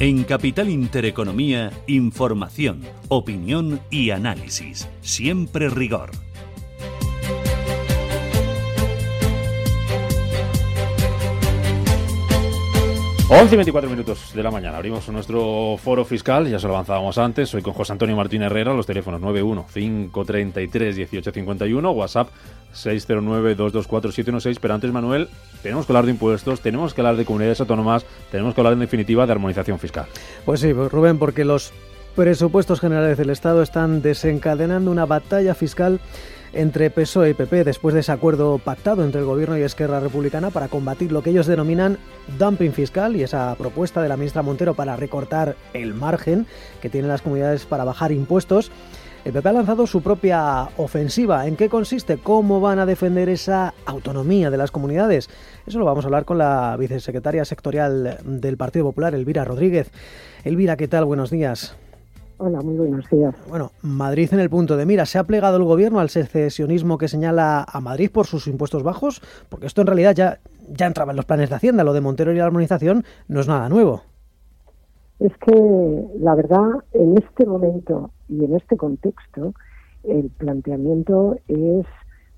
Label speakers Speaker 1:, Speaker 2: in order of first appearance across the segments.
Speaker 1: En Capital Intereconomía, información, opinión y análisis. Siempre rigor.
Speaker 2: 11 y 24 minutos de la mañana. Abrimos nuestro foro fiscal, ya se lo avanzábamos antes. Soy con José Antonio Martín Herrera, los teléfonos 91 533 1851, WhatsApp 609 224 716. Pero antes, Manuel, tenemos que hablar de impuestos, tenemos que hablar de comunidades autónomas, tenemos que hablar en definitiva de armonización fiscal.
Speaker 3: Pues sí, pues, Rubén, porque los presupuestos generales del Estado están desencadenando una batalla fiscal entre PSOE y PP después de ese acuerdo pactado entre el Gobierno y Esquerra Republicana para combatir lo que ellos denominan dumping fiscal y esa propuesta de la ministra Montero para recortar el margen que tienen las comunidades para bajar impuestos. El PP ha lanzado su propia ofensiva. ¿En qué consiste? ¿Cómo van a defender esa autonomía de las comunidades? Eso lo vamos a hablar con la vicesecretaria sectorial del Partido Popular, Elvira Rodríguez. Elvira, ¿qué tal? Buenos días.
Speaker 4: Hola, muy buenos días.
Speaker 3: Bueno, Madrid en el punto de mira. ¿Se ha plegado el gobierno al secesionismo que señala a Madrid por sus impuestos bajos? Porque esto en realidad ya, ya entraba en los planes de Hacienda. Lo de Montero y la armonización no es nada nuevo.
Speaker 4: Es que la verdad, en este momento y en este contexto, el planteamiento es,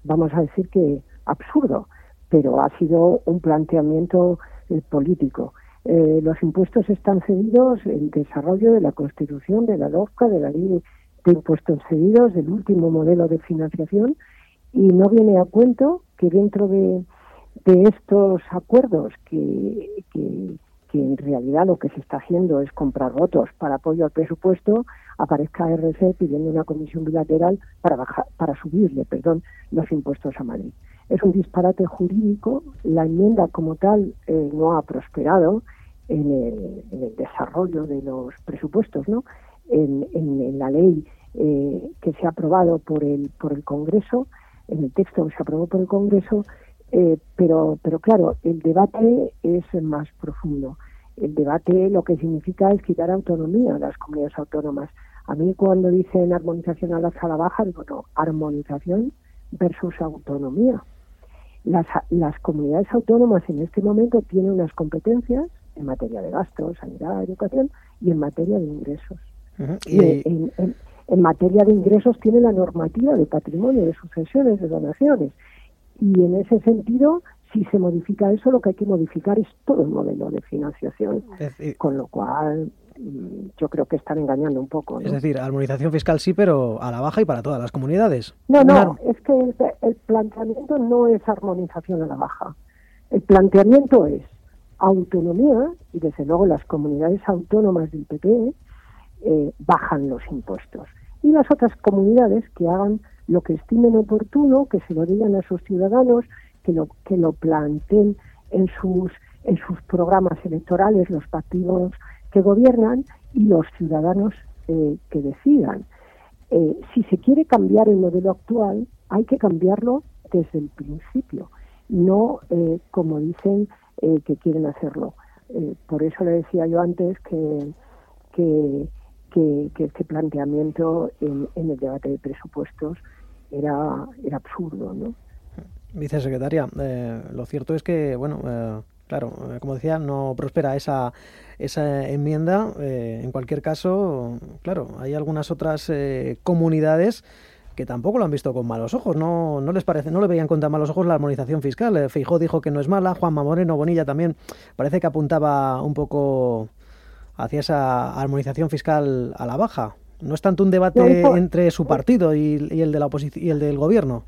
Speaker 4: vamos a decir que absurdo, pero ha sido un planteamiento eh, político. Eh, los impuestos están cedidos en desarrollo de la Constitución, de la LOFCA, de la Ley de Impuestos Cedidos, del último modelo de financiación, y no viene a cuento que dentro de, estos acuerdos que, en realidad lo que se está haciendo es comprar votos para apoyo al presupuesto, aparezca RC pidiendo una comisión bilateral para bajar, para subirle, perdón, los impuestos a Madrid. Es un disparate jurídico, la enmienda como tal eh, no ha prosperado, en el, desarrollo de los presupuestos, ¿no? En, la ley eh, que se ha aprobado por el por el Congreso, en el texto que se aprobó por el Congreso, eh, pero pero claro, el debate es más profundo. El debate lo que significa es quitar autonomía a las comunidades autónomas. A mí cuando dicen armonización a la sala baja, digo no, armonización versus autonomía. Las, las comunidades autónomas en este momento tienen unas competencias en materia de gastos, sanidad, educación y en materia de ingresos. y... en, materia de ingresos tiene la normativa de patrimonio, de sucesiones, de donaciones. Y en ese sentido, si se modifica eso, lo que hay que modificar es todo el modelo de financiación. con lo cual, mm, yo creo que están engañando un poco.
Speaker 3: Es decir, armonización fiscal sí, pero a la baja y para todas las comunidades.
Speaker 4: No, no, es que el planteamiento no es armonización a la baja. El planteamiento es autonomía, y desde luego las comunidades autónomas del PP eh, bajan los impuestos. Y las otras comunidades que hagan lo que estimen oportuno, que se lo digan a sus ciudadanos, que lo, que lo planteen en sus, en sus programas electorales, los partidos que gobiernan y los ciudadanos eh, que decidan. Eh, si se quiere cambiar el modelo actual, hay que cambiarlo desde el principio, no como dicen eh, que quieren hacerlo. Eh, por eso le decía yo antes que, que, este planteamiento en, el debate de presupuestos era, era absurdo. ¿no?
Speaker 3: Vicesecretaria, eh, lo cierto es que, bueno, claro, como decía, no prospera esa, esa enmienda. en cualquier caso, claro, hay algunas otras comunidades que tampoco lo han visto con malos ojos, no, no les parece, no le veían con tan malos ojos la armonización fiscal. Eh, Feijó dijo que no es mala, Juanma Moreno Bonilla también parece que apuntaba un poco hacia esa armonización fiscal a la baja. ¿No es tanto un debate entre su partido y, el de la oposición y el del gobierno?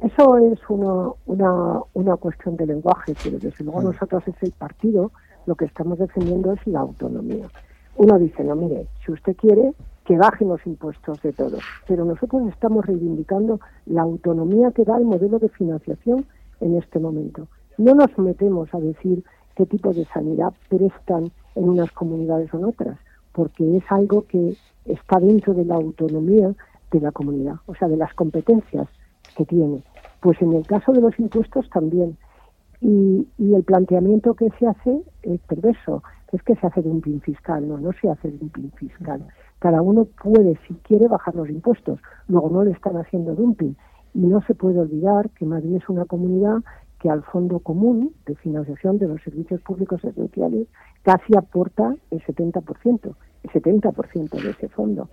Speaker 4: Eso es una, una, una cuestión de lenguaje, pero desde luego mm. nosotros es el partido, lo que estamos defendiendo es la autonomía. Uno dice, no, mire, si usted quiere, que bajen los impuestos de todos. Pero nosotros estamos reivindicando la autonomía que da el modelo de financiación en este momento. No nos metemos a decir qué tipo de sanidad prestan en unas comunidades o en otras, porque es algo que está dentro de la autonomía de la comunidad, o sea, de las competencias que tiene. Pues en el caso de los impuestos también. Y, el planteamiento que se hace es perverso, es que se hace pin fiscal, no, no se hace pin fiscal. Cada uno puede, si quiere, bajar los impuestos, luego no le están haciendo dumping. Y no se puede olvidar que Madrid es una comunidad que al Fondo Común de Financiación de los Servicios Públicos Esenciales casi aporta el 70%, el 70% de ese fondo.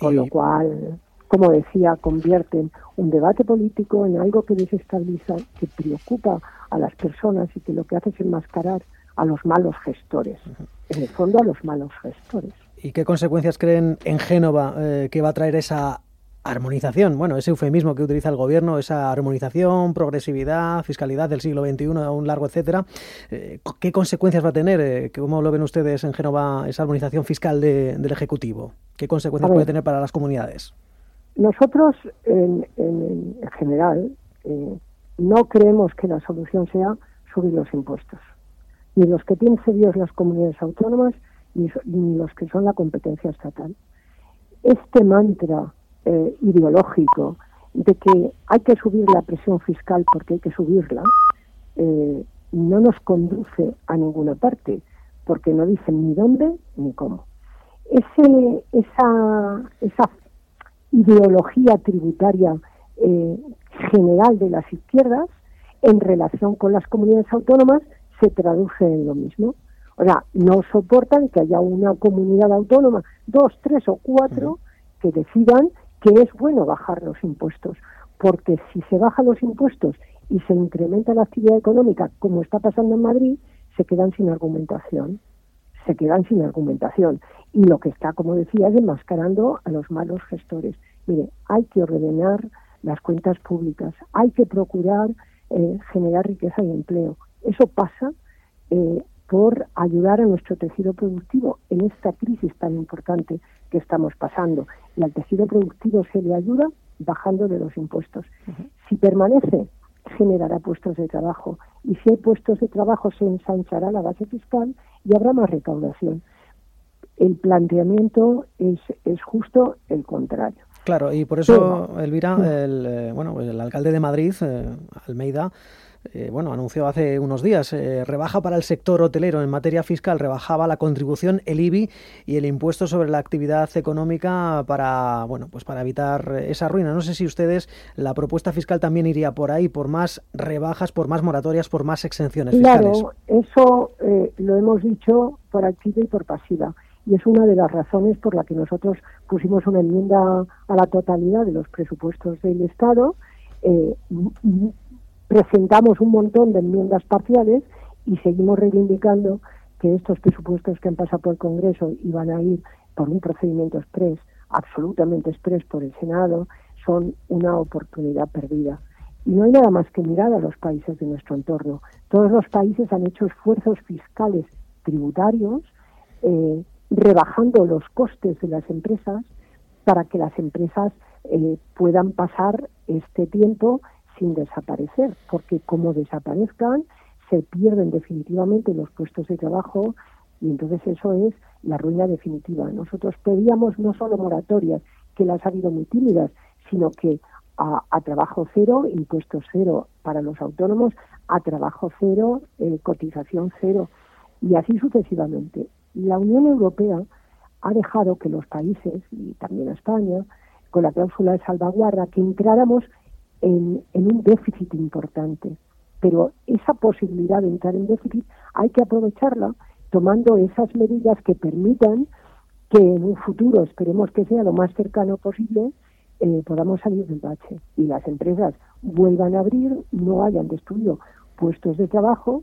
Speaker 4: Con lo cual, como decía, convierten un debate político en algo que desestabiliza, que preocupa a las personas y que lo que hace es enmascarar a los malos gestores. En el fondo, a los malos gestores.
Speaker 3: ¿Y qué consecuencias creen en Génova eh, que va a traer esa armonización, bueno, ese eufemismo que utiliza el gobierno, esa armonización, progresividad, fiscalidad del siglo XXI, a un largo etcétera, eh, ¿qué consecuencias va a tener? Eh, ¿Cómo lo ven ustedes en Génova esa armonización fiscal del Ejecutivo? ¿Qué consecuencias puede tener para las comunidades?
Speaker 4: Nosotros, en, general, eh, no creemos que la solución sea subir los impuestos, ni los que tienen serios las comunidades autónomas, ni los que son la competencia estatal. Este mantra eh, ideológico de que hay que subir la presión fiscal porque hay que subirla, eh, no nos conduce a ninguna parte, porque no dicen ni dónde ni cómo. Esa ideología tributaria eh, general de las izquierdas en relación con las comunidades autónomas se traduce en lo mismo. O sea, no soportan que haya una comunidad autónoma, dos, tres o cuatro, que decidan que es bueno bajar los impuestos, porque si se bajan los impuestos y se incrementa la actividad económica, como está pasando en Madrid, se quedan sin argumentación, se quedan sin argumentación. Y lo que está, como decía, es enmascarando a los malos gestores. Mire, hay que ordenar las cuentas públicas, hay que procurar eh, generar riqueza y empleo. Eso pasa eh, por ayudar a nuestro tejido productivo en esta crisis tan importante que estamos pasando. Y al tejido productivo se le ayuda bajando de los impuestos. Si permanece, generará puestos de trabajo. Y si hay puestos de trabajo, se ensanchará la base fiscal y habrá más recaudación. El planteamiento es, es justo el contrario.
Speaker 3: Claro, y por eso, Elvira, el, eh, bueno, el alcalde de Madrid, eh, Almeida, eh, bueno, anunció hace unos días, eh, rebaja para el sector hotelero en materia fiscal, rebajaba la contribución, el IBI y el impuesto sobre la actividad económica para, bueno, pues para evitar esa ruina. No sé si ustedes, la propuesta fiscal también iría por ahí, por más rebajas, por más moratorias, por más exenciones fiscales.
Speaker 4: Claro, eso eh, lo hemos dicho por activa y por pasiva. Y es una de las razones por la que nosotros pusimos una enmienda a la totalidad de los presupuestos del Estado presentamos un montón de enmiendas parciales y seguimos reivindicando que estos presupuestos que han pasado por el Congreso y van a ir por un procedimiento express, absolutamente express por el Senado, son una oportunidad perdida. Y no hay nada más que mirar a los países de nuestro entorno. Todos los países han hecho esfuerzos fiscales tributarios, eh, rebajando los costes de las empresas para que las empresas eh, puedan pasar este tiempo sin desaparecer, porque como desaparezcan, se pierden definitivamente los puestos de trabajo y entonces eso es la ruina definitiva. Nosotros pedíamos no solo moratorias, que las ha habido muy tímidas, sino que a, trabajo cero, impuestos cero para los autónomos, a trabajo cero, eh, cotización cero, y así sucesivamente. La Unión Europea ha dejado que los países, y también España, con la cláusula de salvaguarda, que entráramos en, un déficit importante. Pero esa posibilidad de entrar en déficit hay que aprovecharla tomando esas medidas que permitan que en un futuro, esperemos que sea lo más cercano posible, eh, podamos salir del bache y las empresas vuelvan a abrir, no hayan destruido puestos de trabajo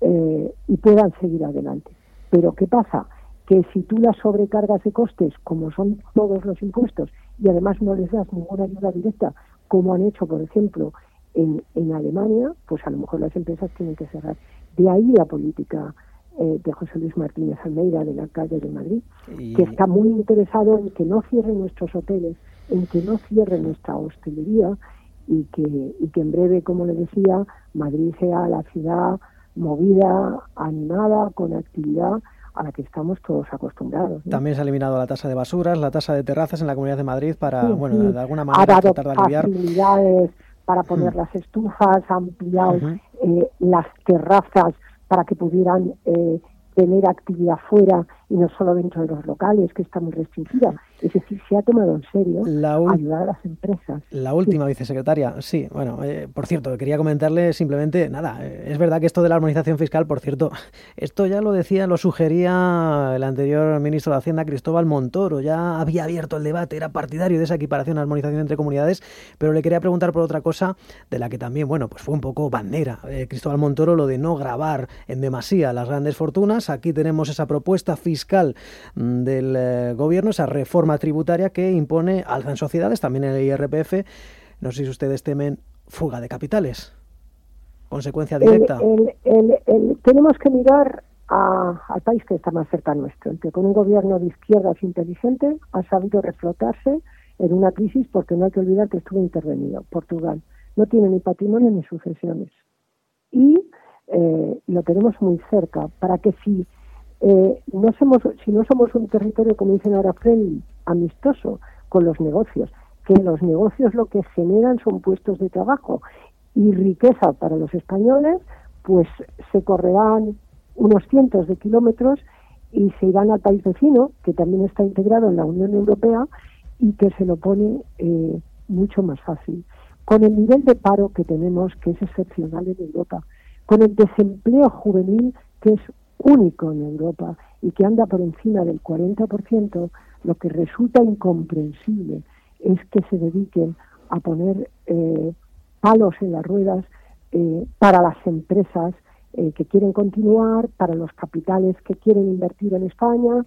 Speaker 4: eh, y puedan seguir adelante. Pero ¿qué pasa? Que si tú las sobrecargas de costes, como son todos los impuestos, y además no les das ninguna ayuda directa como han hecho, por ejemplo, en, en Alemania, pues a lo mejor las empresas tienen que cerrar. De ahí la política eh, de José Luis Martínez Almeida, del alcalde de Madrid, que está muy interesado en que no cierren nuestros hoteles, en que no cierre nuestra hostelería y que, y que en breve, como le decía, Madrid sea la ciudad movida, animada, con actividad a la que estamos todos acostumbrados.
Speaker 3: También se ha eliminado la tasa de basuras, la tasa de terrazas en la Comunidad de Madrid para, bueno, de alguna manera tratar de aliviar.
Speaker 4: facilidades para poner las estufas, ha ampliado eh, las terrazas para que pudieran eh, tener actividad fuera y no solo dentro de los locales, que está muy restringida. Es decir, se ha tomado en serio la ayudar a las empresas.
Speaker 3: La última vicesecretaria, sí, bueno, eh, por cierto, quería comentarle simplemente, nada, eh, es verdad que esto de la armonización fiscal, por cierto, esto ya lo decía, lo sugería el anterior ministro de Hacienda, Cristóbal Montoro, ya había abierto el debate, era partidario de esa equiparación, armonización entre comunidades, pero le quería preguntar por otra cosa de la que también, bueno, pues fue un poco bandera, eh, Cristóbal Montoro, lo de no grabar en demasía las grandes fortunas, aquí tenemos esa propuesta fiscal mm, del gobierno, esa reforma tributaria que impone alza en sociedades, también en el IRPF. No sé si ustedes temen fuga de capitales. Consecuencia directa.
Speaker 4: tenemos que mirar al país que está más cerca a nuestro, el que con un gobierno de izquierdas inteligente ha sabido reflotarse en una crisis porque no hay que olvidar que estuvo intervenido. Portugal no tiene ni patrimonio ni sucesiones. Y eh, lo tenemos muy cerca para que si eh, no somos, si no somos un territorio, como dicen ahora, friendly, amistoso con los negocios, que los negocios lo que generan son puestos de trabajo y riqueza para los españoles, pues se correrán unos cientos de kilómetros y se irán al país vecino, que también está integrado en la Unión Europea y que se lo pone eh, mucho más fácil. Con el nivel de paro que tenemos, que es excepcional en Europa, con el desempleo juvenil, que es único en Europa y que anda por encima del 40%, lo que resulta incomprensible es que se dediquen a poner eh, palos en las ruedas eh, para las empresas eh, que quieren continuar, para los capitales que quieren invertir en España.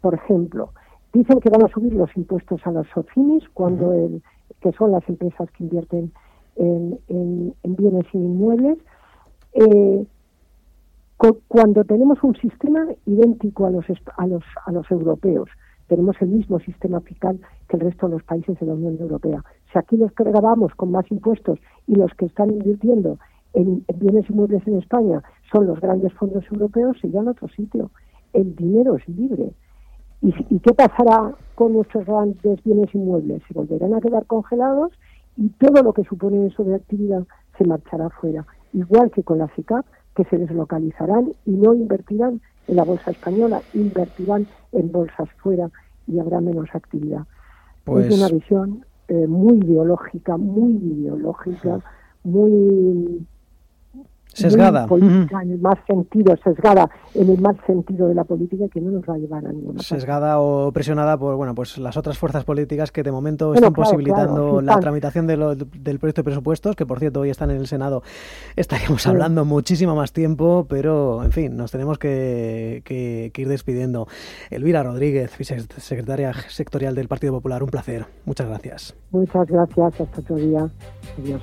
Speaker 4: por ejemplo, dicen que van a subir los impuestos a los SOCIMIS, cuando el, que son las empresas que invierten en, en bienes inmuebles cuando tenemos un sistema idéntico a los, a los, a los europeos, tenemos el mismo sistema fiscal que el resto de los países de la Unión Europea. Si aquí los que grabamos con más impuestos y los que están invirtiendo en, bienes inmuebles en España son los grandes fondos europeos, se a otro sitio. El dinero es libre. ¿Y, ¿Y qué pasará con nuestros grandes bienes inmuebles? Se volverán a quedar congelados y todo lo que supone eso de actividad se marchará fuera. Igual que con la CICAP, que se deslocalizarán y no invertirán en la bolsa española, invertirán en bolsas fuera y habrá menos actividad. Es pues una visión eh, muy ideológica, muy ideológica, muy
Speaker 3: sesgada.
Speaker 4: en el más sentido, sesgada en el más sentido de la política que no nos va a llevar a ninguna
Speaker 3: Sesgada o presionada por bueno pues las otras fuerzas políticas que de momento están posibilitando la tramitación del proyecto de presupuestos, que por cierto hoy están en el Senado. Estaríamos hablando muchísimo más tiempo, pero en fin, nos tenemos que, que, que ir despidiendo. Elvira Rodríguez, secretaria sectorial del Partido Popular, un placer. Muchas gracias.
Speaker 4: Muchas gracias. Hasta otro día. Adiós.